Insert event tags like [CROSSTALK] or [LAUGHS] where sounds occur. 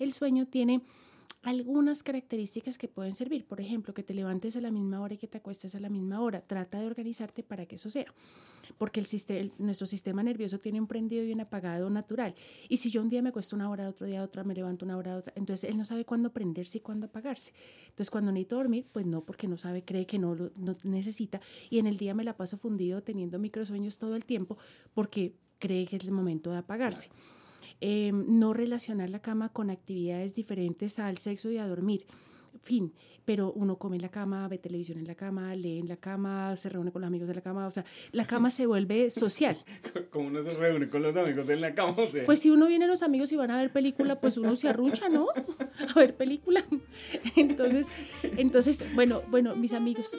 el sueño tiene algunas características que pueden servir. Por ejemplo, que te levantes a la misma hora y que te acuestes a la misma hora. Trata de organizarte para que eso sea. Porque nuestro sistema nervioso tiene un prendido y un apagado natural. Y si yo un día me acuesto una hora, otro día otra, me levanto una hora, otra, entonces él no sabe cuándo prenderse y cuándo apagarse. Entonces cuando necesito dormir, pues no, porque no sabe, cree que no lo necesita. Y en el día me la paso fundido teniendo microsueños todo el tiempo porque cree que es el momento de apagarse. Em, no relacionar la cama con actividades diferentes al sexo y a dormir. Fin, pero uno come en la cama, ve televisión en la cama, lee en la cama, se reúne con los amigos de la cama, o sea, la cama se vuelve [LAUGHS] social. ¿Cómo uno se reúne con los amigos en la cama? Pues si uno viene los amigos y van a ver película, pues uno se arrucha, ¿no? A ver película. [LAUGHS] Entonces, entonces, bueno, bueno, mis amigos.